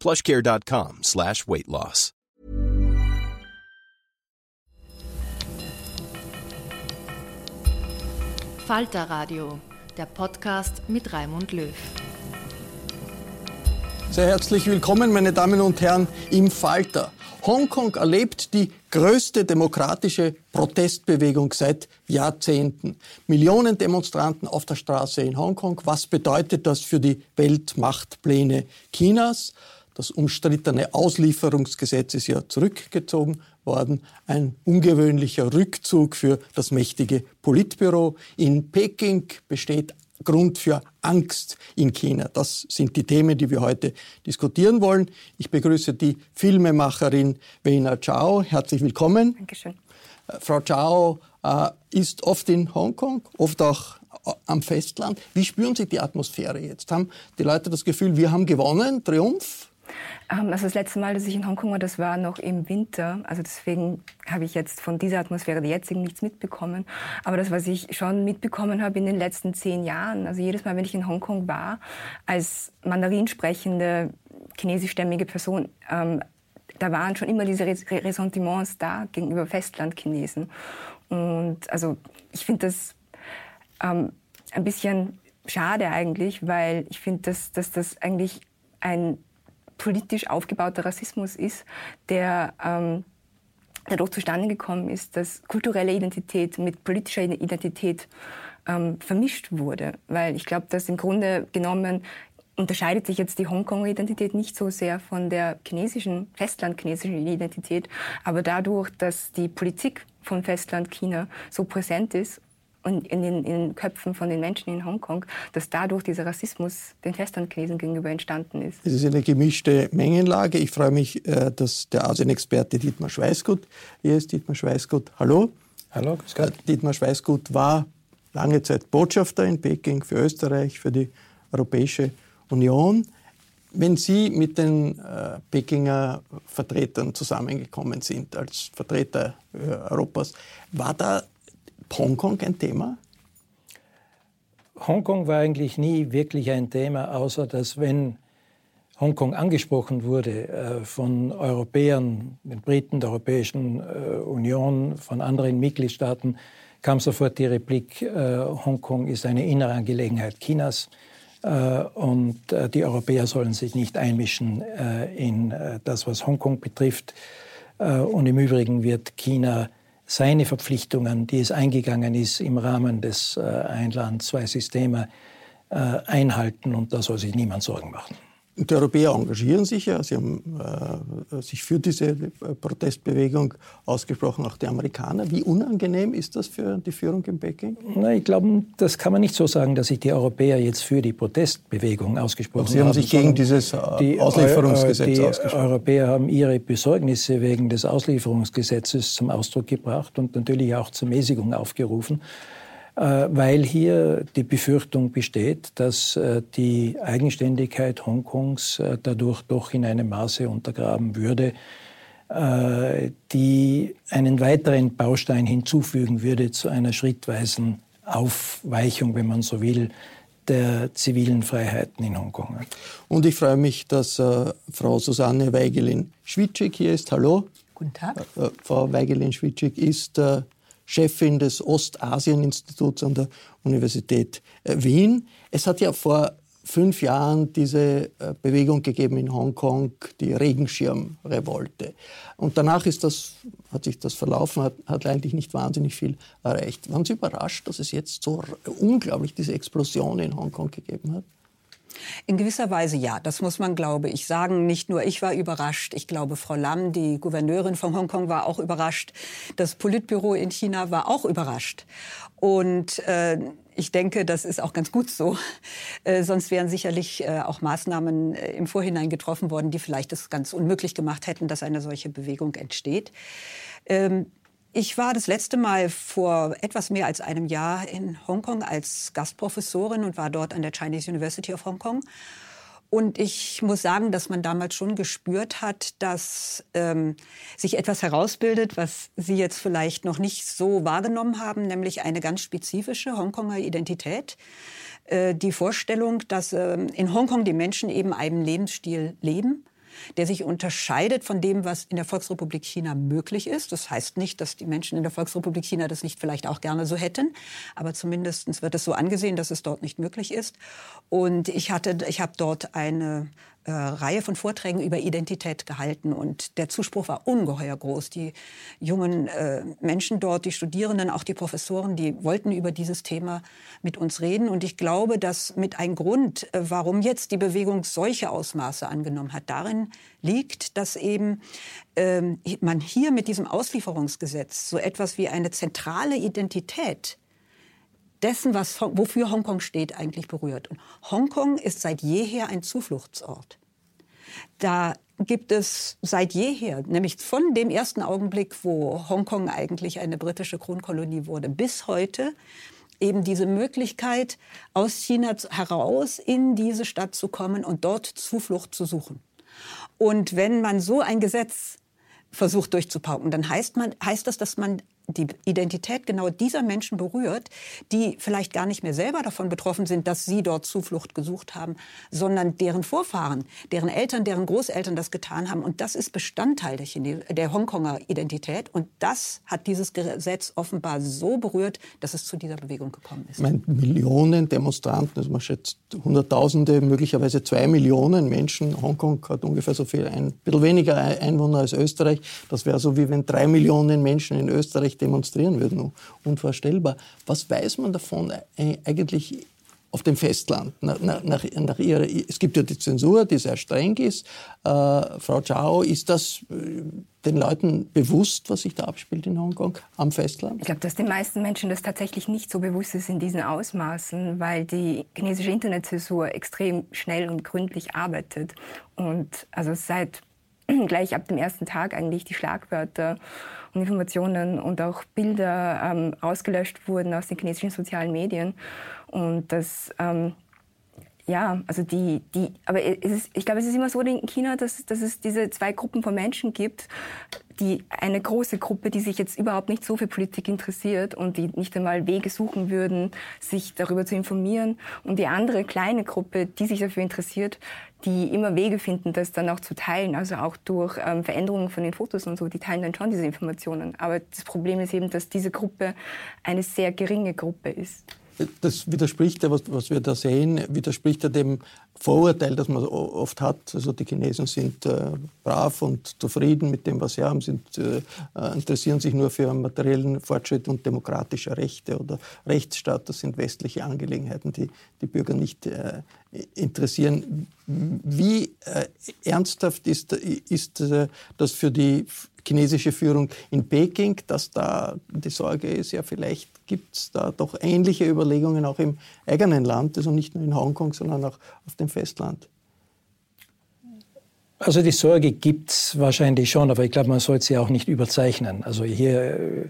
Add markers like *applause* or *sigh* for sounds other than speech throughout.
plushcare.com slash weight loss. Falter Radio, der Podcast mit Raimund Löw. Sehr herzlich willkommen, meine Damen und Herren, im Falter. Hongkong erlebt die größte demokratische Protestbewegung seit Jahrzehnten. Millionen Demonstranten auf der Straße in Hongkong. Was bedeutet das für die Weltmachtpläne Chinas? Das umstrittene Auslieferungsgesetz ist ja zurückgezogen worden. Ein ungewöhnlicher Rückzug für das mächtige Politbüro. In Peking besteht Grund für Angst in China. Das sind die Themen, die wir heute diskutieren wollen. Ich begrüße die Filmemacherin Weina Chao. Herzlich willkommen. Dankeschön. Äh, Frau Chao äh, ist oft in Hongkong, oft auch äh, am Festland. Wie spüren Sie die Atmosphäre jetzt? Haben die Leute das Gefühl, wir haben gewonnen, Triumph? Also das letzte Mal, dass ich in Hongkong war, das war noch im Winter. Also deswegen habe ich jetzt von dieser Atmosphäre der jetzigen nichts mitbekommen. Aber das, was ich schon mitbekommen habe in den letzten zehn Jahren, also jedes Mal, wenn ich in Hongkong war, als Mandarin sprechende chinesischstämmige Person, ähm, da waren schon immer diese Ressentiments da gegenüber Festlandchinesen. Und also ich finde das ähm, ein bisschen schade eigentlich, weil ich finde, dass, dass das eigentlich ein politisch aufgebauter Rassismus ist, der ähm, dadurch zustande gekommen ist, dass kulturelle Identität mit politischer Identität ähm, vermischt wurde. Weil ich glaube, dass im Grunde genommen unterscheidet sich jetzt die Hongkonger Identität nicht so sehr von der chinesischen, festlandchinesischen Identität, aber dadurch, dass die Politik von Festland China so präsent ist und in den, in den, Köpfen von den Menschen in Hongkong, dass dadurch dieser Rassismus den Festlandchinesen gegenüber entstanden ist. Es ist eine gemischte Mengenlage. Ich freue mich, äh, dass der Asienexperte Dietmar Schweißgut hier ist. Dietmar Schweißgut, hallo. Hallo, grüß Gott. Äh, Dietmar Schweißgut war lange Zeit Botschafter in Peking für Österreich, für die Europäische Union. Wenn Sie mit den äh, Pekinger Vertretern zusammengekommen sind, als Vertreter Europas, war da Hongkong ein Thema? Hongkong war eigentlich nie wirklich ein Thema, außer dass wenn Hongkong angesprochen wurde äh, von Europäern, den Briten, der Europäischen äh, Union, von anderen Mitgliedstaaten, kam sofort die Replik, äh, Hongkong ist eine innere Angelegenheit Chinas und die Europäer sollen sich nicht einmischen in das, was Hongkong betrifft. und im Übrigen wird China seine Verpflichtungen, die es eingegangen ist im Rahmen des äh, Ein Land, zwei Systeme, äh, einhalten und da soll sich niemand Sorgen machen. Die Europäer engagieren sich ja, sie haben äh, sich für diese äh, Protestbewegung ausgesprochen, auch die Amerikaner. Wie unangenehm ist das für die Führung in Peking? Na, ich glaube, das kann man nicht so sagen, dass sich die Europäer jetzt für die Protestbewegung ausgesprochen haben. Sie haben, haben sich gegen dieses die Auslieferungsgesetz die ausgesprochen. Die Europäer haben ihre Besorgnisse wegen des Auslieferungsgesetzes zum Ausdruck gebracht und natürlich auch zur Mäßigung aufgerufen. Äh, weil hier die Befürchtung besteht, dass äh, die Eigenständigkeit Hongkongs äh, dadurch doch in einem Maße untergraben würde, die einen weiteren Baustein hinzufügen würde zu einer schrittweisen Aufweichung, wenn man so will, der zivilen Freiheiten in Hongkong. Und ich freue mich, dass äh, Frau Susanne Weigelin-Schwitschig hier ist. Hallo. Guten Tag. Äh, Frau Weigelin-Schwitschig ist äh, Chefin des Ostasien-Instituts an der Universität äh, Wien. Es hat ja vor fünf Jahren diese äh, Bewegung gegeben in Hongkong, die Regenschirmrevolte. Und danach ist das, hat sich das verlaufen, hat, hat eigentlich nicht wahnsinnig viel erreicht. Waren Sie überrascht, dass es jetzt so unglaublich diese Explosion in Hongkong gegeben hat? In gewisser Weise ja, das muss man, glaube ich, sagen. Nicht nur ich war überrascht, ich glaube, Frau Lam, die Gouverneurin von Hongkong, war auch überrascht. Das Politbüro in China war auch überrascht. Und äh, ich denke, das ist auch ganz gut so. Äh, sonst wären sicherlich äh, auch Maßnahmen äh, im Vorhinein getroffen worden, die vielleicht es ganz unmöglich gemacht hätten, dass eine solche Bewegung entsteht. Ähm, ich war das letzte Mal vor etwas mehr als einem Jahr in Hongkong als Gastprofessorin und war dort an der Chinese University of Hong Kong. Und ich muss sagen, dass man damals schon gespürt hat, dass ähm, sich etwas herausbildet, was Sie jetzt vielleicht noch nicht so wahrgenommen haben, nämlich eine ganz spezifische Hongkonger Identität. Äh, die Vorstellung, dass äh, in Hongkong die Menschen eben einen Lebensstil leben der sich unterscheidet von dem, was in der Volksrepublik China möglich ist. Das heißt nicht, dass die Menschen in der Volksrepublik China das nicht vielleicht auch gerne so hätten, aber zumindest wird es so angesehen, dass es dort nicht möglich ist. Und ich hatte, ich habe dort eine äh, Reihe von Vorträgen über Identität gehalten und der Zuspruch war ungeheuer groß. Die jungen äh, Menschen dort, die Studierenden, auch die Professoren, die wollten über dieses Thema mit uns reden und ich glaube, dass mit ein Grund, äh, warum jetzt die Bewegung solche Ausmaße angenommen hat, darin liegt, dass eben ähm, man hier mit diesem Auslieferungsgesetz so etwas wie eine zentrale Identität dessen, was, wofür Hongkong steht, eigentlich berührt. Und Hongkong ist seit jeher ein Zufluchtsort. Da gibt es seit jeher, nämlich von dem ersten Augenblick, wo Hongkong eigentlich eine britische Kronkolonie wurde, bis heute, eben diese Möglichkeit, aus China heraus in diese Stadt zu kommen und dort Zuflucht zu suchen. Und wenn man so ein Gesetz versucht durchzupauken, dann heißt, man, heißt das, dass man die Identität genau dieser Menschen berührt, die vielleicht gar nicht mehr selber davon betroffen sind, dass sie dort Zuflucht gesucht haben, sondern deren Vorfahren, deren Eltern, deren Großeltern das getan haben. Und das ist Bestandteil der, Chine der Hongkonger Identität. Und das hat dieses Gesetz offenbar so berührt, dass es zu dieser Bewegung gekommen ist. Meine, Millionen Demonstranten, also man schätzt Hunderttausende, möglicherweise zwei Millionen Menschen. Hongkong hat ungefähr so viel, ein bisschen weniger Einwohner als Österreich. Das wäre so, wie wenn drei Millionen Menschen in Österreich demonstrieren würden. Unvorstellbar. Was weiß man davon äh, eigentlich auf dem Festland. Nach, nach, nach ihrer, es gibt ja die Zensur, die sehr streng ist. Äh, Frau Chao, ist das äh, den Leuten bewusst, was sich da abspielt in Hongkong am Festland? Ich glaube, dass den meisten Menschen das tatsächlich nicht so bewusst ist in diesen Ausmaßen, weil die chinesische Internetzensur extrem schnell und gründlich arbeitet. Und also seit *clears throat* gleich ab dem ersten Tag eigentlich die Schlagwörter und Informationen und auch Bilder ähm, ausgelöscht wurden aus den chinesischen sozialen Medien. Und das, ähm, ja, also die, die, aber ist, ich glaube, es ist immer so in China, dass, dass es diese zwei Gruppen von Menschen gibt, die eine große Gruppe, die sich jetzt überhaupt nicht so für Politik interessiert und die nicht einmal Wege suchen würden, sich darüber zu informieren. Und die andere kleine Gruppe, die sich dafür interessiert, die immer Wege finden, das dann auch zu teilen, also auch durch ähm, Veränderungen von den Fotos und so, die teilen dann schon diese Informationen. Aber das Problem ist eben, dass diese Gruppe eine sehr geringe Gruppe ist das widerspricht ja, was, was, wir da sehen, widerspricht ja dem Vorurteil, das man oft hat. Also die Chinesen sind äh, brav und zufrieden mit dem, was sie haben, sind, äh, äh interessieren sich nur für materiellen Fortschritt und demokratische Rechte oder Rechtsstaat. Das sind westliche Angelegenheiten, die die Bürger nicht äh, interessieren. Wie äh, ernsthaft ist, ist äh, das für die chinesische Führung in Peking, dass da die Sorge ist, ja vielleicht gibt es da doch ähnliche Überlegungen auch im eigenen Land, also nicht nur in Hongkong, sondern auch auf dem Festland. Also die Sorge gibt es wahrscheinlich schon, aber ich glaube, man sollte sie auch nicht überzeichnen. Also hier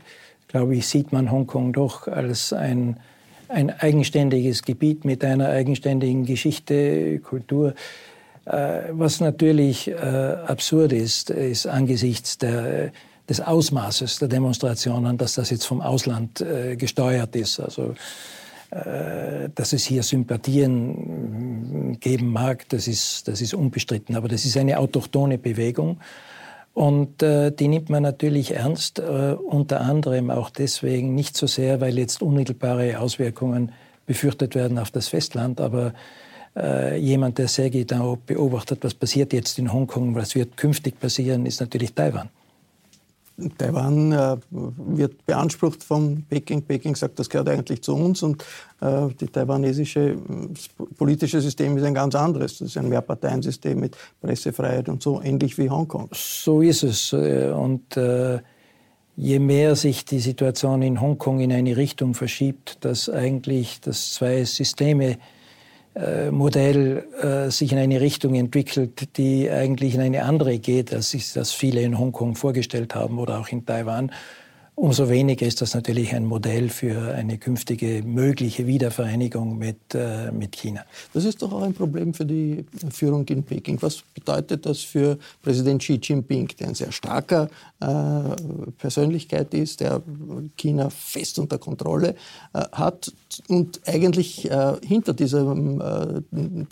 glaube ich, sieht man Hongkong doch als ein, ein eigenständiges Gebiet mit einer eigenständigen Geschichte, Kultur. Äh, was natürlich äh, absurd ist, ist angesichts der, des Ausmaßes der Demonstrationen, dass das jetzt vom Ausland äh, gesteuert ist. Also dass es hier Sympathien geben mag, das ist, das ist unbestritten. Aber das ist eine autochtone Bewegung. Und äh, die nimmt man natürlich ernst, äh, unter anderem auch deswegen nicht so sehr, weil jetzt unmittelbare Auswirkungen befürchtet werden auf das Festland, aber äh, jemand, der sehr genau beobachtet, was passiert jetzt in Hongkong, was wird künftig passieren, ist natürlich Taiwan. Taiwan äh, wird beansprucht von Peking. Peking sagt, das gehört eigentlich zu uns und äh, die taiwanesische politische System ist ein ganz anderes. Das ist ein Mehrparteiensystem mit Pressefreiheit und so, ähnlich wie Hongkong. So ist es. Äh, und äh, je mehr sich die Situation in Hongkong in eine Richtung verschiebt, dass eigentlich das zwei Systeme äh, Modell äh, sich in eine Richtung entwickelt, die eigentlich in eine andere geht, als sich das viele in Hongkong vorgestellt haben oder auch in Taiwan. Umso weniger ist das natürlich ein Modell für eine künftige mögliche Wiedervereinigung mit, äh, mit China. Das ist doch auch ein Problem für die Führung in Peking. Was bedeutet das für Präsident Xi Jinping, der ein sehr starker äh, Persönlichkeit ist, der China fest unter Kontrolle äh, hat und eigentlich äh, hinter diesem, äh,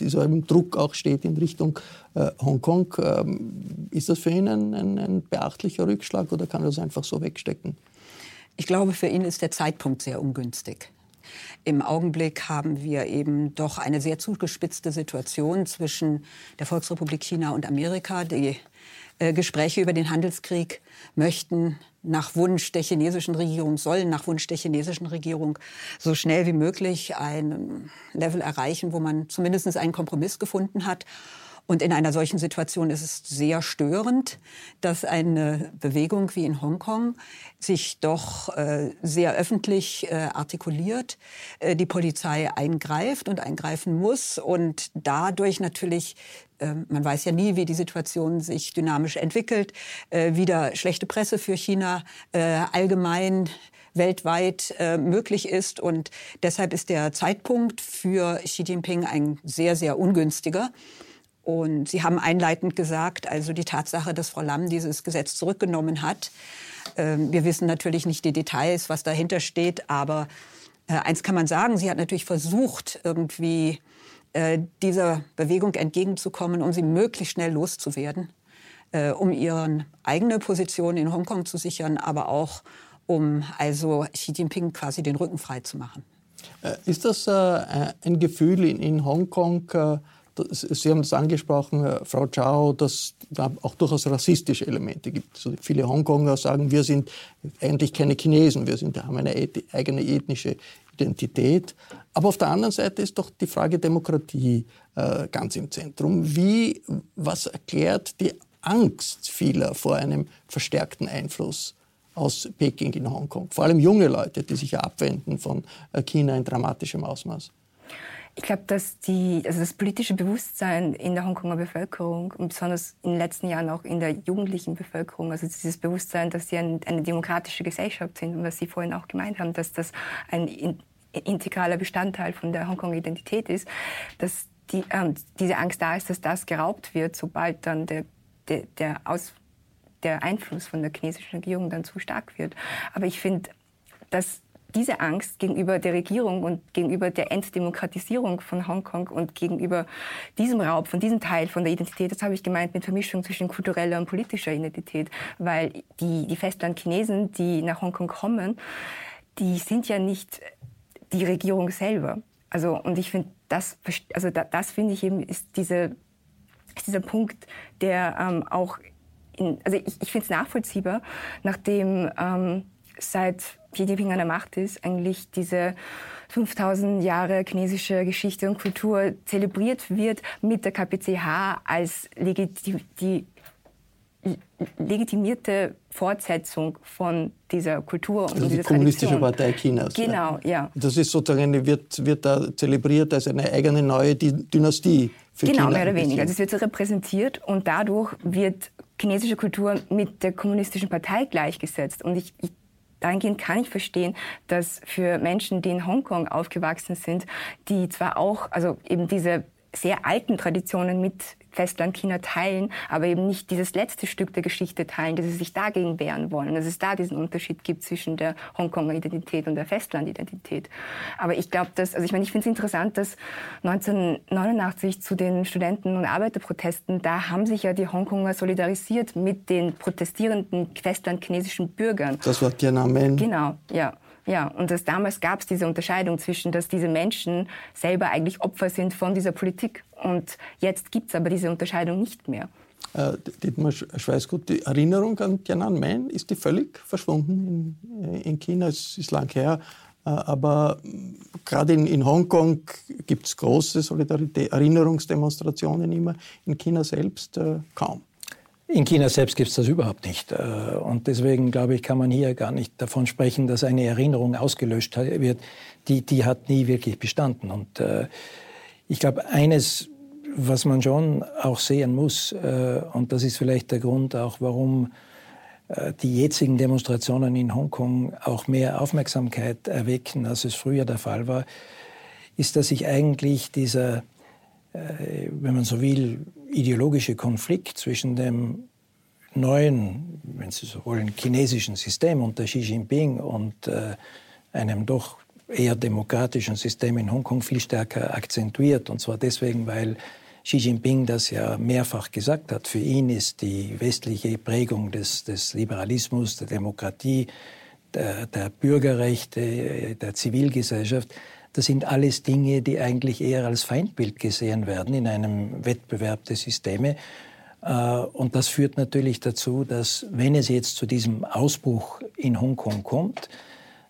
diesem Druck auch steht in Richtung äh, Hongkong? Ähm, ist das für ihn ein, ein, ein beachtlicher Rückschlag oder kann er das einfach so wegstecken? Ich glaube, für ihn ist der Zeitpunkt sehr ungünstig. Im Augenblick haben wir eben doch eine sehr zugespitzte Situation zwischen der Volksrepublik China und Amerika. Die äh, Gespräche über den Handelskrieg möchten nach Wunsch der chinesischen Regierung, sollen nach Wunsch der chinesischen Regierung so schnell wie möglich ein Level erreichen, wo man zumindest einen Kompromiss gefunden hat. Und in einer solchen Situation ist es sehr störend, dass eine Bewegung wie in Hongkong sich doch äh, sehr öffentlich äh, artikuliert, äh, die Polizei eingreift und eingreifen muss und dadurch natürlich ähm, man weiß ja nie, wie die Situation sich dynamisch entwickelt, äh, wieder schlechte Presse für China äh, allgemein weltweit äh, möglich ist. Und deshalb ist der Zeitpunkt für Xi Jinping ein sehr, sehr ungünstiger. Und Sie haben einleitend gesagt, also die Tatsache, dass Frau Lamm dieses Gesetz zurückgenommen hat. Ähm, wir wissen natürlich nicht die Details, was dahinter steht, aber äh, eins kann man sagen, sie hat natürlich versucht, irgendwie äh, dieser Bewegung entgegenzukommen, um sie möglichst schnell loszuwerden, äh, um ihre eigene Position in Hongkong zu sichern, aber auch um also Xi Jinping quasi den Rücken frei zu machen. Ist das ein Gefühl in Hongkong, Sie haben es angesprochen, äh, Frau Chao, dass da auch durchaus rassistische Elemente gibt. Also viele Hongkonger sagen, wir sind eigentlich keine Chinesen, wir sind, haben eine eigene ethnische Identität. Aber auf der anderen Seite ist doch die Frage Demokratie äh, ganz im Zentrum. Wie, was erklärt die Angst vieler vor einem verstärkten Einfluss aus Peking in Hongkong? Vor allem junge Leute, die sich abwenden von äh, China in dramatischem Ausmaß. Ich glaube, dass die, also das politische Bewusstsein in der Hongkonger Bevölkerung und besonders in den letzten Jahren auch in der jugendlichen Bevölkerung, also dieses Bewusstsein, dass sie ein, eine demokratische Gesellschaft sind und was Sie vorhin auch gemeint haben, dass das ein in, integraler Bestandteil von der Hongkonger Identität ist, dass die, ähm, diese Angst da ist, dass das geraubt wird, sobald dann der, der, der, Aus, der Einfluss von der chinesischen Regierung dann zu stark wird. Aber ich finde, dass diese Angst gegenüber der Regierung und gegenüber der Entdemokratisierung von Hongkong und gegenüber diesem Raub von diesem Teil von der Identität, das habe ich gemeint mit Vermischung zwischen kultureller und politischer Identität, weil die, die Festlandchinesen, die nach Hongkong kommen, die sind ja nicht die Regierung selber. Also, und ich finde, das, also da, das finde ich eben, ist, diese, ist dieser Punkt, der ähm, auch, in, also ich, ich finde es nachvollziehbar, nachdem ähm, seit Xi Jinping an der Macht ist, eigentlich diese 5000 Jahre chinesische Geschichte und Kultur zelebriert wird mit der KPCH als legitim die legitimierte Fortsetzung von dieser Kultur und also die kommunistische Tradition. Partei Chinas. Genau, ja. ja. Das ist sozusagen wird wird da zelebriert als eine eigene neue Dynastie für genau, China. Genau, mehr oder weniger. Das wird so repräsentiert und dadurch wird chinesische Kultur mit der kommunistischen Partei gleichgesetzt. Und ich, ich dahingehend kann ich verstehen, dass für Menschen, die in Hongkong aufgewachsen sind, die zwar auch, also eben diese sehr alten Traditionen mit Festlandchina teilen, aber eben nicht dieses letzte Stück der Geschichte teilen, dass sie sich dagegen wehren wollen, dass es da diesen Unterschied gibt zwischen der Hongkonger Identität und der Festlandidentität. Aber ich glaube, dass, also ich meine, ich finde es interessant, dass 1989 zu den Studenten- und Arbeiterprotesten, da haben sich ja die Hongkonger solidarisiert mit den protestierenden festlandchinesischen Bürgern. Das war Tiananmen. Genau, ja. Ja, und das, damals gab es diese Unterscheidung zwischen, dass diese Menschen selber eigentlich Opfer sind von dieser Politik. Und jetzt gibt es aber diese Unterscheidung nicht mehr. Äh, Dietmar Schweißgut, die Erinnerung an Tiananmen, ist die völlig verschwunden in, äh, in China? Es ist lang her. Äh, aber gerade in, in Hongkong gibt es große Solidarität, Erinnerungsdemonstrationen immer, in China selbst äh, kaum. In China selbst gibt es das überhaupt nicht. Äh, und deswegen, glaube ich, kann man hier gar nicht davon sprechen, dass eine Erinnerung ausgelöscht wird. Die, die hat nie wirklich bestanden. Und äh, ich glaube, eines, was man schon auch sehen muss, äh, und das ist vielleicht der Grund auch, warum die jetzigen Demonstrationen in Hongkong auch mehr Aufmerksamkeit erwecken, als es früher der Fall war, ist, dass sich eigentlich dieser wenn man so will, ideologische Konflikt zwischen dem neuen, wenn Sie so wollen, chinesischen System unter Xi Jinping und äh, einem doch eher demokratischen System in Hongkong viel stärker akzentuiert. Und zwar deswegen, weil Xi Jinping das ja mehrfach gesagt hat. Für ihn ist die westliche Prägung des, des Liberalismus, der Demokratie, der, der Bürgerrechte, der Zivilgesellschaft das sind alles Dinge, die eigentlich eher als Feindbild gesehen werden in einem Wettbewerb der Systeme. Äh, und das führt natürlich dazu, dass wenn es jetzt zu diesem Ausbruch in Hongkong kommt,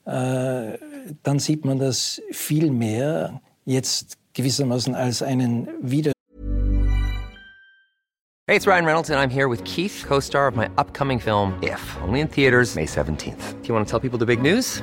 äh, dann sieht man das viel mehr jetzt gewissermaßen als einen Wider. Hey, it's Ryan Reynolds and I'm here with Keith, co-star of my upcoming film If, only in theaters May 17th. Do you want to tell people the big news?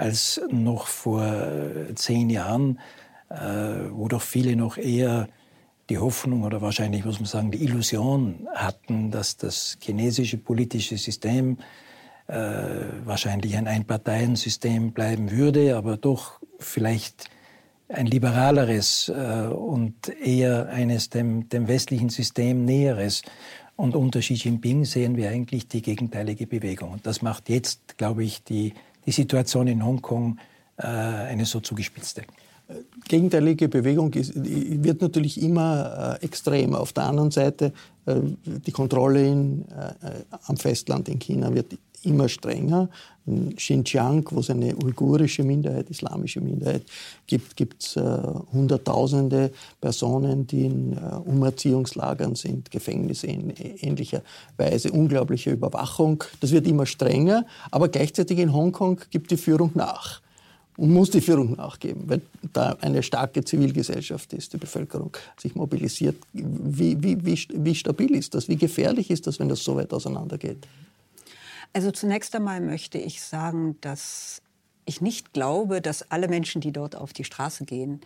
als noch vor äh, zehn Jahren, äh, wo doch viele noch eher die Hoffnung oder wahrscheinlich muss man sagen die Illusion hatten, dass das chinesische politische System äh, wahrscheinlich ein Einparteiensystem bleiben würde, aber doch vielleicht ein liberaleres und eher eines dem, dem westlichen System näheres. Und unter Xi Jinping sehen wir eigentlich die gegenteilige Bewegung. Und das macht jetzt, glaube ich, die die Situation in Hongkong äh, eine so zugespitzte. Gegenteilige Bewegung ist, wird natürlich immer äh, extremer. Auf der anderen Seite, äh, die Kontrolle in, äh, am Festland in China wird immer strenger. In Xinjiang, wo es eine uigurische Minderheit, islamische Minderheit gibt, gibt es äh, Hunderttausende Personen, die in äh, Umerziehungslagern sind, Gefängnisse in ähnlicher Weise, unglaubliche Überwachung. Das wird immer strenger, aber gleichzeitig in Hongkong gibt die Führung nach und muss die Führung nachgeben, weil da eine starke Zivilgesellschaft ist, die Bevölkerung sich mobilisiert. Wie, wie, wie, wie stabil ist das? Wie gefährlich ist das, wenn das so weit auseinandergeht? Also zunächst einmal möchte ich sagen, dass ich nicht glaube, dass alle Menschen, die dort auf die Straße gehen,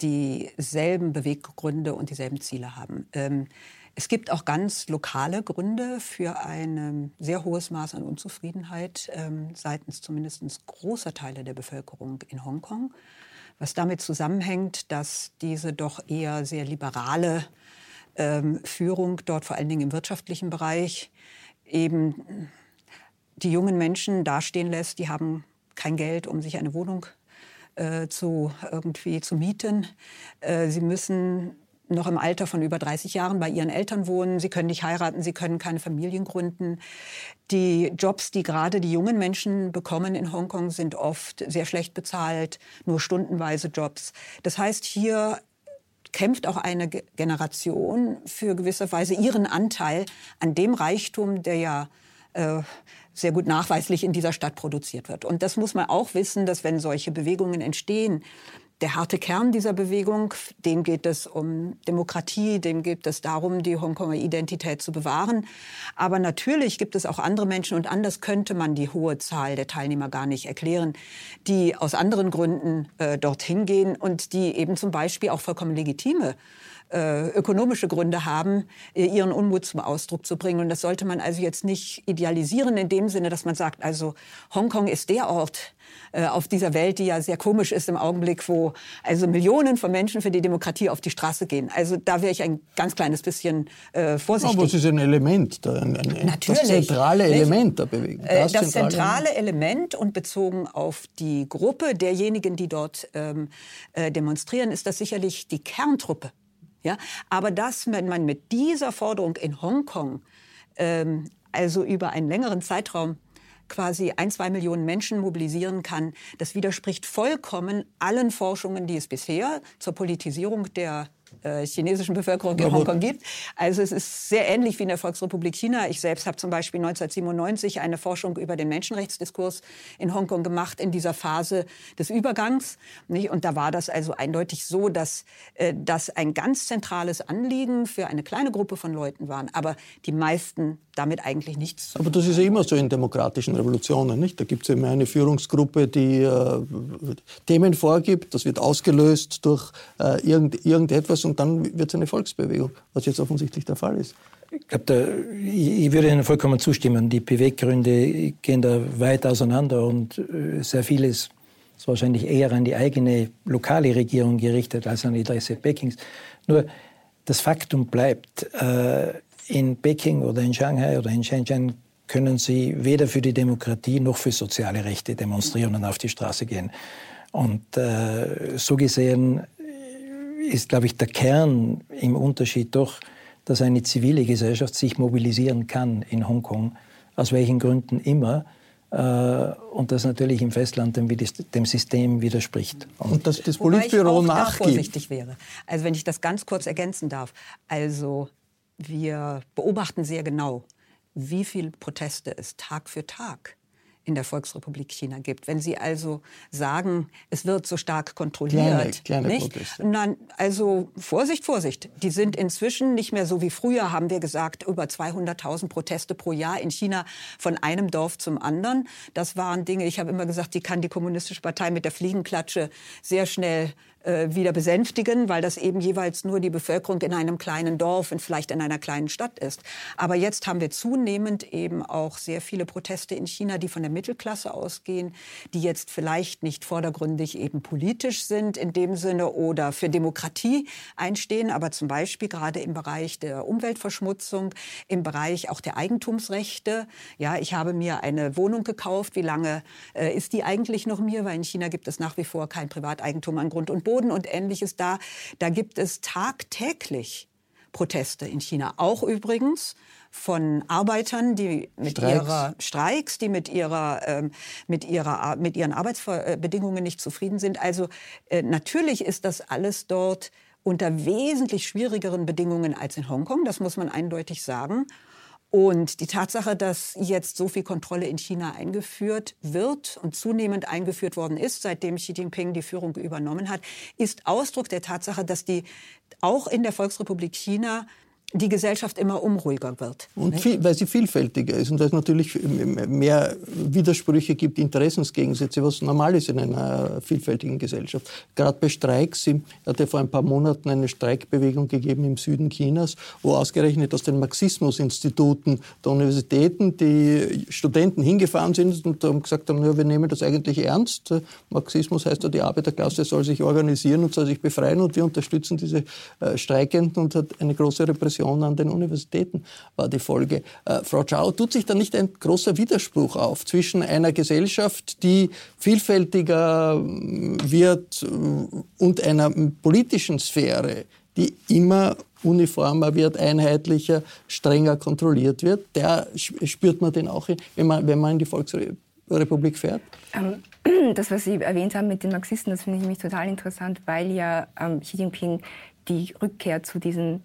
dieselben Beweggründe und dieselben Ziele haben. Ähm, es gibt auch ganz lokale Gründe für ein sehr hohes Maß an Unzufriedenheit ähm, seitens zumindest großer Teile der Bevölkerung in Hongkong, was damit zusammenhängt, dass diese doch eher sehr liberale ähm, Führung dort vor allen Dingen im wirtschaftlichen Bereich eben die jungen Menschen dastehen lässt, die haben kein Geld, um sich eine Wohnung äh, zu irgendwie zu mieten. Äh, sie müssen noch im Alter von über 30 Jahren bei ihren Eltern wohnen. Sie können nicht heiraten, sie können keine Familien gründen. Die Jobs, die gerade die jungen Menschen bekommen in Hongkong, sind oft sehr schlecht bezahlt, nur stundenweise Jobs. Das heißt, hier kämpft auch eine Generation für gewisserweise ihren Anteil an dem Reichtum, der ja äh, sehr gut nachweislich in dieser Stadt produziert wird. Und das muss man auch wissen, dass wenn solche Bewegungen entstehen, der harte Kern dieser Bewegung, dem geht es um Demokratie, dem geht es darum, die Hongkonger Identität zu bewahren. Aber natürlich gibt es auch andere Menschen und anders könnte man die hohe Zahl der Teilnehmer gar nicht erklären, die aus anderen Gründen äh, dorthin gehen und die eben zum Beispiel auch vollkommen legitime äh, ökonomische Gründe haben, äh, ihren Unmut zum Ausdruck zu bringen. Und das sollte man also jetzt nicht idealisieren in dem Sinne, dass man sagt, also Hongkong ist der Ort äh, auf dieser Welt, die ja sehr komisch ist im Augenblick, wo also Millionen von Menschen für die Demokratie auf die Straße gehen. Also da wäre ich ein ganz kleines bisschen äh, vorsichtig. Aber es ist ein Element, ein, ein, Natürlich, das zentrale Element der Bewegung. Das, das zentrale, zentrale Element und bezogen auf die Gruppe derjenigen, die dort ähm, äh, demonstrieren, ist das sicherlich die Kerntruppe ja? Aber dass wenn man mit dieser Forderung in Hongkong ähm, also über einen längeren Zeitraum quasi ein, zwei Millionen Menschen mobilisieren kann, das widerspricht vollkommen allen Forschungen, die es bisher zur Politisierung der äh, chinesischen Bevölkerung in Hongkong gibt. Also es ist sehr ähnlich wie in der Volksrepublik China. Ich selbst habe zum Beispiel 1997 eine Forschung über den Menschenrechtsdiskurs in Hongkong gemacht in dieser Phase des Übergangs. Nicht? Und da war das also eindeutig so, dass äh, das ein ganz zentrales Anliegen für eine kleine Gruppe von Leuten waren. Aber die meisten damit eigentlich nichts zu tun. Aber das ist ja immer so in demokratischen Revolutionen, nicht? Da gibt es immer eine Führungsgruppe, die äh, Themen vorgibt. Das wird ausgelöst durch äh, irgend, irgendetwas und dann wird es eine Volksbewegung, was jetzt offensichtlich der Fall ist. Ich, glaub, da, ich würde Ihnen vollkommen zustimmen. Die Beweggründe gehen da weit auseinander und äh, sehr vieles ist wahrscheinlich eher an die eigene lokale Regierung gerichtet als an die Interesse Pekings. Nur das Faktum bleibt, äh, in Peking oder in Shanghai oder in Shenzhen können sie weder für die Demokratie noch für soziale Rechte demonstrieren und auf die Straße gehen. Und äh, so gesehen ist, glaube ich, der Kern im Unterschied doch, dass eine zivile Gesellschaft sich mobilisieren kann in Hongkong, aus welchen Gründen immer, äh, und das natürlich im Festland dem, dem System widerspricht. Und, und dass das Politbüro Wobei ich auch nachgibt. Da vorsichtig wäre. Also wenn ich das ganz kurz ergänzen darf. Also wir beobachten sehr genau, wie viele Proteste es Tag für Tag in der Volksrepublik China gibt. Wenn Sie also sagen, es wird so stark kontrolliert, kleine, kleine nicht? Nein, also Vorsicht, Vorsicht. Die sind inzwischen nicht mehr so wie früher, haben wir gesagt, über 200.000 Proteste pro Jahr in China von einem Dorf zum anderen. Das waren Dinge, ich habe immer gesagt, die kann die Kommunistische Partei mit der Fliegenklatsche sehr schnell wieder besänftigen, weil das eben jeweils nur die Bevölkerung in einem kleinen Dorf und vielleicht in einer kleinen Stadt ist. Aber jetzt haben wir zunehmend eben auch sehr viele Proteste in China, die von der Mittelklasse ausgehen, die jetzt vielleicht nicht vordergründig eben politisch sind in dem Sinne oder für Demokratie einstehen, aber zum Beispiel gerade im Bereich der Umweltverschmutzung, im Bereich auch der Eigentumsrechte. Ja, ich habe mir eine Wohnung gekauft. Wie lange äh, ist die eigentlich noch mir? Weil in China gibt es nach wie vor kein Privateigentum an Grund und Boden. Boden und ähnliches da. Da gibt es tagtäglich Proteste in China. Auch übrigens von Arbeitern, die mit Streiks. ihrer Streiks, die mit ihrer ähm, mit ihrer mit ihren Arbeitsbedingungen nicht zufrieden sind. Also äh, natürlich ist das alles dort unter wesentlich schwierigeren Bedingungen als in Hongkong. Das muss man eindeutig sagen. Und die Tatsache, dass jetzt so viel Kontrolle in China eingeführt wird und zunehmend eingeführt worden ist, seitdem Xi Jinping die Führung übernommen hat, ist Ausdruck der Tatsache, dass die auch in der Volksrepublik China die Gesellschaft immer unruhiger wird. Und viel, weil sie vielfältiger ist und weil es natürlich mehr Widersprüche gibt, Interessensgegensätze, was normal ist in einer vielfältigen Gesellschaft. Gerade bei Streiks, es hat ja vor ein paar Monaten eine Streikbewegung gegeben im Süden Chinas, wo ausgerechnet aus den Marxismusinstituten der Universitäten die Studenten hingefahren sind und haben gesagt haben, ja, wir nehmen das eigentlich ernst. Marxismus heißt ja, die Arbeiterklasse soll sich organisieren und soll sich befreien und wir unterstützen diese äh, Streikenden und hat eine große Repression Repression an den Universitäten war die Folge. Äh, Frau Chao, tut sich da nicht ein großer Widerspruch auf zwischen einer Gesellschaft, die vielfältiger äh, wird äh, und einer politischen Sphäre, die immer uniformer wird, einheitlicher, strenger kontrolliert wird. Der spürt man den auch, wenn man, wenn man in die Volksrepublik fährt? Ähm, *clears throat* das, was Sie erwähnt haben mit den Marxisten, das finde ich nämlich total interessant, weil ja ähm, Xi Jinping die Rückkehr zu diesen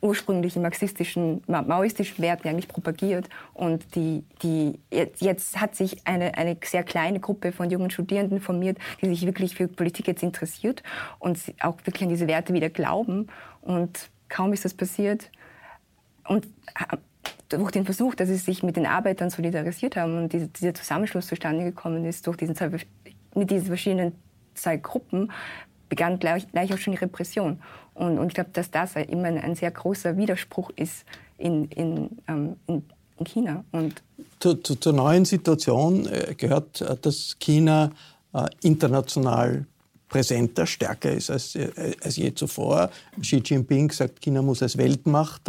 ursprünglichen marxistischen, maoistischen Werten eigentlich propagiert. Und die, die, jetzt hat sich eine, eine sehr kleine Gruppe von jungen Studierenden formiert, die sich wirklich für Politik jetzt interessiert und auch wirklich an diese Werte wieder glauben. Und kaum ist das passiert, und durch den Versuch, dass sie sich mit den Arbeitern solidarisiert haben und diese, dieser Zusammenschluss zustande gekommen ist, durch diesen zwei, mit diesen verschiedenen zwei Gruppen, begann gleich, gleich auch schon die Repression. Und, und ich glaube, dass das immer ein, sehr großer Widerspruch ist in, in, ähm, in, in China. Und zu, zu, zur neuen Situation äh, gehört, äh, dass China äh, international präsenter, stärker ist als, als je zuvor. Xi Jinping sagt, China muss als Weltmacht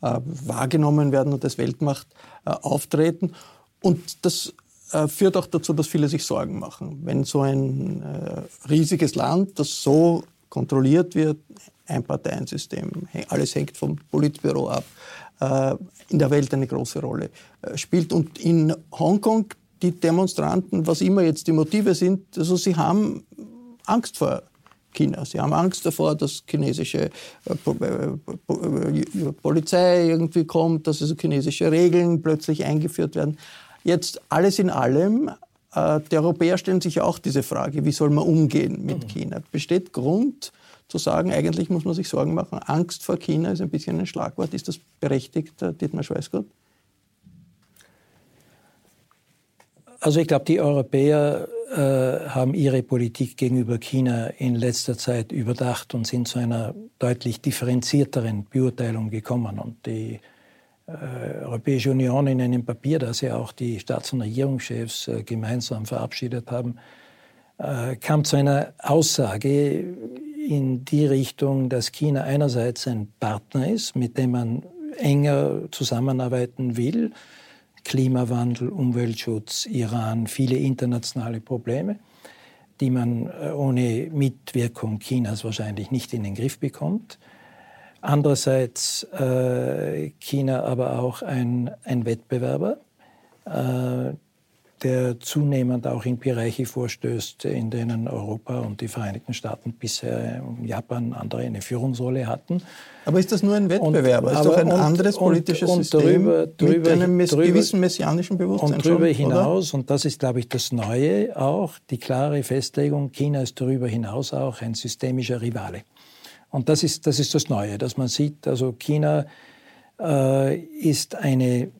wahrgenommen werden und als Weltmacht auftreten. Und das führt auch dazu, dass viele sich Sorgen machen. Wenn so ein riesiges Land, das so kontrolliert wird, ein Parteiensystem, alles hängt vom Politbüro ab, äh, in der Welt eine große Rolle äh, spielt. Und in Hongkong, die Demonstranten, was immer jetzt die Motive sind, also sie haben Angst vor China. Sie haben Angst davor, dass chinesische Polizei irgendwie kommt, dass also chinesische Regeln plötzlich eingeführt werden. Jetzt alles in allem, äh, die Europäer stellen sich auch diese Frage, wie soll man umgehen mit mhm. China? Besteht Grund zu sagen, eigentlich muss man sich Sorgen machen, Angst vor China ist ein bisschen ein Schlagwort. Ist das berechtigt, äh, Dietmar Schweißgott? Also ich glaube, die Europäer äh, haben ihre Politik gegenüber China in letzter Zeit überdacht und sind zu einer deutlich differenzierteren Beurteilung gekommen. Und die äh, Europäische Union in einem Papier, das ja auch die Staats- und Regierungschefs äh, gemeinsam verabschiedet haben, äh, kam zu einer Aussage in die Richtung, dass China einerseits ein Partner ist, mit dem man enger zusammenarbeiten will, Klimawandel, Umweltschutz, Iran, viele internationale Probleme, die man ohne Mitwirkung Chinas wahrscheinlich nicht in den Griff bekommt. Andererseits äh, China aber auch ein, ein Wettbewerber, äh, der zunehmend auch in Bereiche vorstößt, in denen Europa und die Vereinigten Staaten bisher, Japan, andere eine Führungsrolle hatten. Aber ist das nur ein Wettbewerber? Und, ist doch ein und, anderes politisches und, System darüber, darüber, mit einem drüber, gewissen messianischen Bewusstsein Und darüber schon, hinaus, oder? und das ist, glaube ich, das Neue auch, die klare Festlegung, China ist darüber hinaus auch ein systemischer Rivale. Und das ist, das ist das Neue, dass man sieht, also China äh, ist eine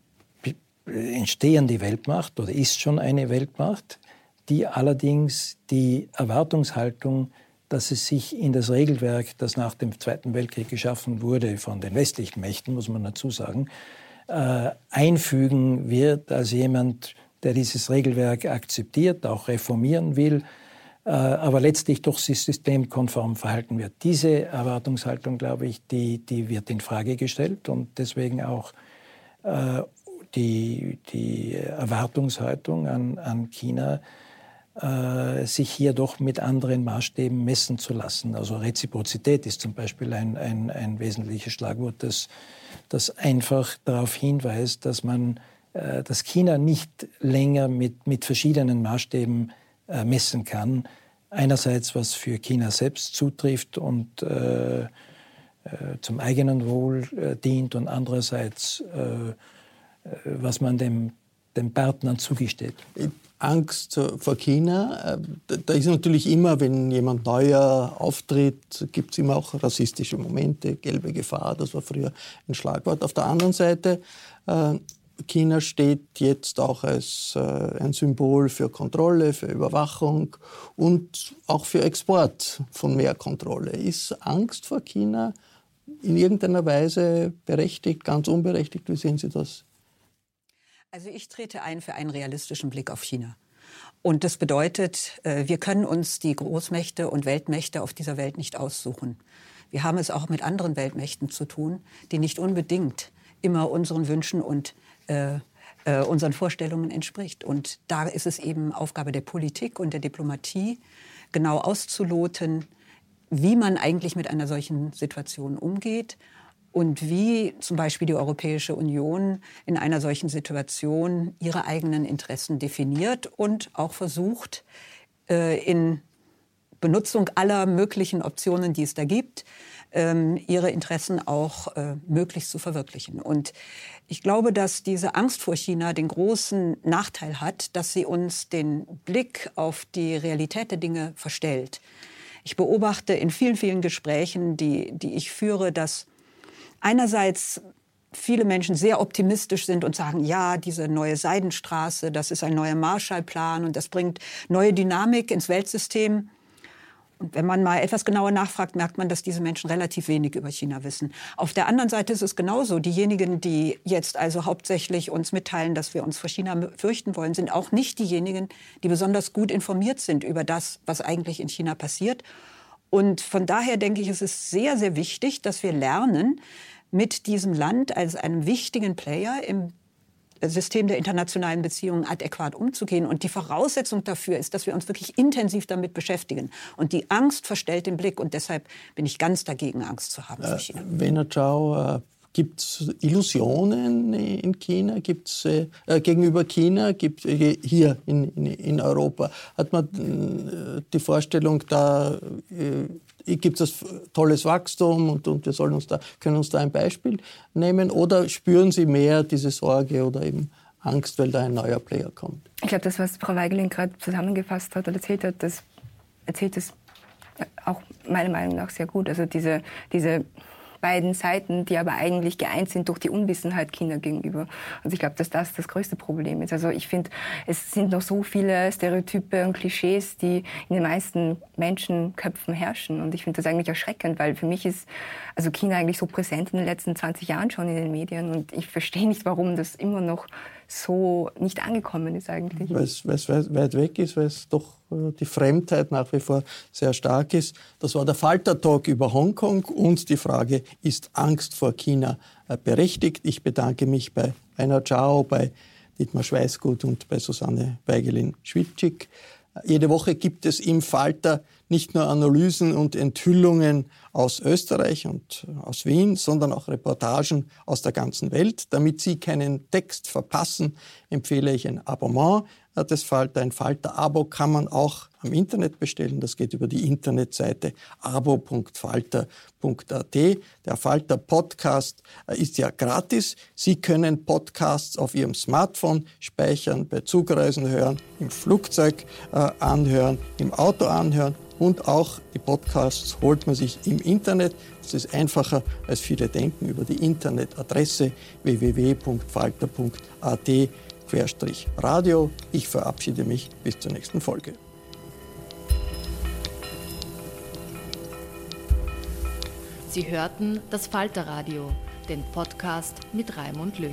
entstehende Weltmacht oder ist schon eine Weltmacht, die allerdings die Erwartungshaltung, dass es sich in das Regelwerk, das nach dem Zweiten Weltkrieg geschaffen wurde, von den westlichen Mächten, muss man dazu sagen, äh, einfügen wird als jemand, der dieses Regelwerk akzeptiert, auch reformieren will, aber letztlich doch systemkonform verhalten wird. Diese Erwartungshaltung, glaube ich, die, die wird in Frage gestellt und deswegen auch äh, die, die Erwartungshaltung an, an China, äh, sich hier doch mit anderen Maßstäben messen zu lassen. Also Reziprozität ist zum Beispiel ein, ein, ein wesentliches Schlagwort, das, das einfach darauf hinweist, dass man äh, dass China nicht länger mit, mit verschiedenen Maßstäben äh, messen kann. Einerseits, was für China selbst zutrifft und äh, äh zum eigenen Wohl äh, dient und andererseits, äh, was man dem, den Partnern zugesteht. Angst vor China. Da ist natürlich immer, wenn jemand neuer auftritt, gibt es immer auch rassistische Momente, gelbe Gefahr, das war früher ein Schlagwort. Auf der anderen Seite China steht jetzt auch als äh, ein Symbol für Kontrolle, für Überwachung und auch für Export von mehr Kontrolle. Ist Angst vor China in irgendeiner Weise berechtigt, ganz unberechtigt? Wie sehen Sie das? Also ich trete ein für einen realistischen Blick auf China. Und das bedeutet, äh, wir können uns die Großmächte und Weltmächte auf dieser Welt nicht aussuchen. Wir haben es auch mit anderen Weltmächten zu tun, die nicht unbedingt immer unseren Wünschen und äh, äh, unseren Vorstellungen entspricht. Und da ist es eben Aufgabe der Politik und der Diplomatie, genau auszuloten, wie man eigentlich mit einer solchen Situation umgeht und wie zum Beispiel die Europäische Union in einer solchen Situation ihre eigenen Interessen definiert und auch versucht, äh, in Benutzung aller möglichen Optionen, die es da gibt, ihre Interessen auch äh, möglichst zu verwirklichen. Und ich glaube, dass diese Angst vor China den großen Nachteil hat, dass sie uns den Blick auf die Realität der Dinge verstellt. Ich beobachte in vielen, vielen Gesprächen, die, die ich führe, dass einerseits viele Menschen sehr optimistisch sind und sagen, ja, diese neue Seidenstraße, das ist ein neuer Marshallplan und das bringt neue Dynamik ins Weltsystem. Wenn man mal etwas genauer nachfragt, merkt man, dass diese Menschen relativ wenig über China wissen. Auf der anderen Seite ist es genauso. Diejenigen, die jetzt also hauptsächlich uns mitteilen, dass wir uns vor China fürchten wollen, sind auch nicht diejenigen, die besonders gut informiert sind über das, was eigentlich in China passiert. Und von daher denke ich, es ist sehr, sehr wichtig, dass wir lernen, mit diesem Land als einem wichtigen Player im System der internationalen Beziehungen adäquat umzugehen. Und die Voraussetzung dafür ist, dass wir uns wirklich intensiv damit beschäftigen. Und die Angst verstellt den Blick. Und deshalb bin ich ganz dagegen, Angst zu haben äh, Wena Chao, äh, Gibt es Illusionen in China gibt's, äh, äh gegenüber China gibt, äh, hier in, in, in, Europa? Hat man äh, die Vorstellung, da äh, gibt es tolles Wachstum und, und wir sollen uns da, können uns da ein Beispiel nehmen? Oder spüren Sie mehr diese Sorge oder eben Angst, weil da ein neuer Player kommt? Ich glaube, das, was Frau Weigelin gerade zusammengefasst hat oder erzählt hat, das erzählt es auch meiner Meinung nach sehr gut. Also diese, diese beiden Seiten, die aber eigentlich geeint sind durch die Unwissenheit China gegenüber. Also ich glaube, dass das das größte Problem ist. Also ich finde, es sind noch so viele Stereotype und Klischees, die in den meisten Menschenköpfen herrschen. Und ich finde das eigentlich erschreckend, weil für mich ist also China eigentlich so präsent in den letzten 20 Jahren schon in den Medien. Und ich verstehe nicht, warum das immer noch so nicht angekommen ist eigentlich. Weil es weit weg ist, weil es doch äh, die Fremdheit nach wie vor sehr stark ist. Das war der Falter-Talk über Hongkong und die Frage, ist Angst vor China äh, berechtigt? Ich bedanke mich bei Einer Chao, bei Dietmar Schweißgut und bei Susanne Weigelin-Schwitschik. Jede Woche gibt es im Falter nicht nur Analysen und Enthüllungen aus Österreich und aus Wien, sondern auch Reportagen aus der ganzen Welt. Damit Sie keinen Text verpassen, empfehle ich ein Abonnement des Falter. Ein Falter-Abo kann man auch am Internet bestellen. Das geht über die Internetseite abo.falter.at. Der Falter Podcast ist ja gratis. Sie können Podcasts auf Ihrem Smartphone speichern, bei Zugreisen hören, im Flugzeug äh, anhören, im Auto anhören und auch die Podcasts holt man sich im Internet. Das ist einfacher, als viele denken, über die Internetadresse www.falter.at-radio. Ich verabschiede mich bis zur nächsten Folge. Sie hörten das Falterradio, den Podcast mit Raimund Löw.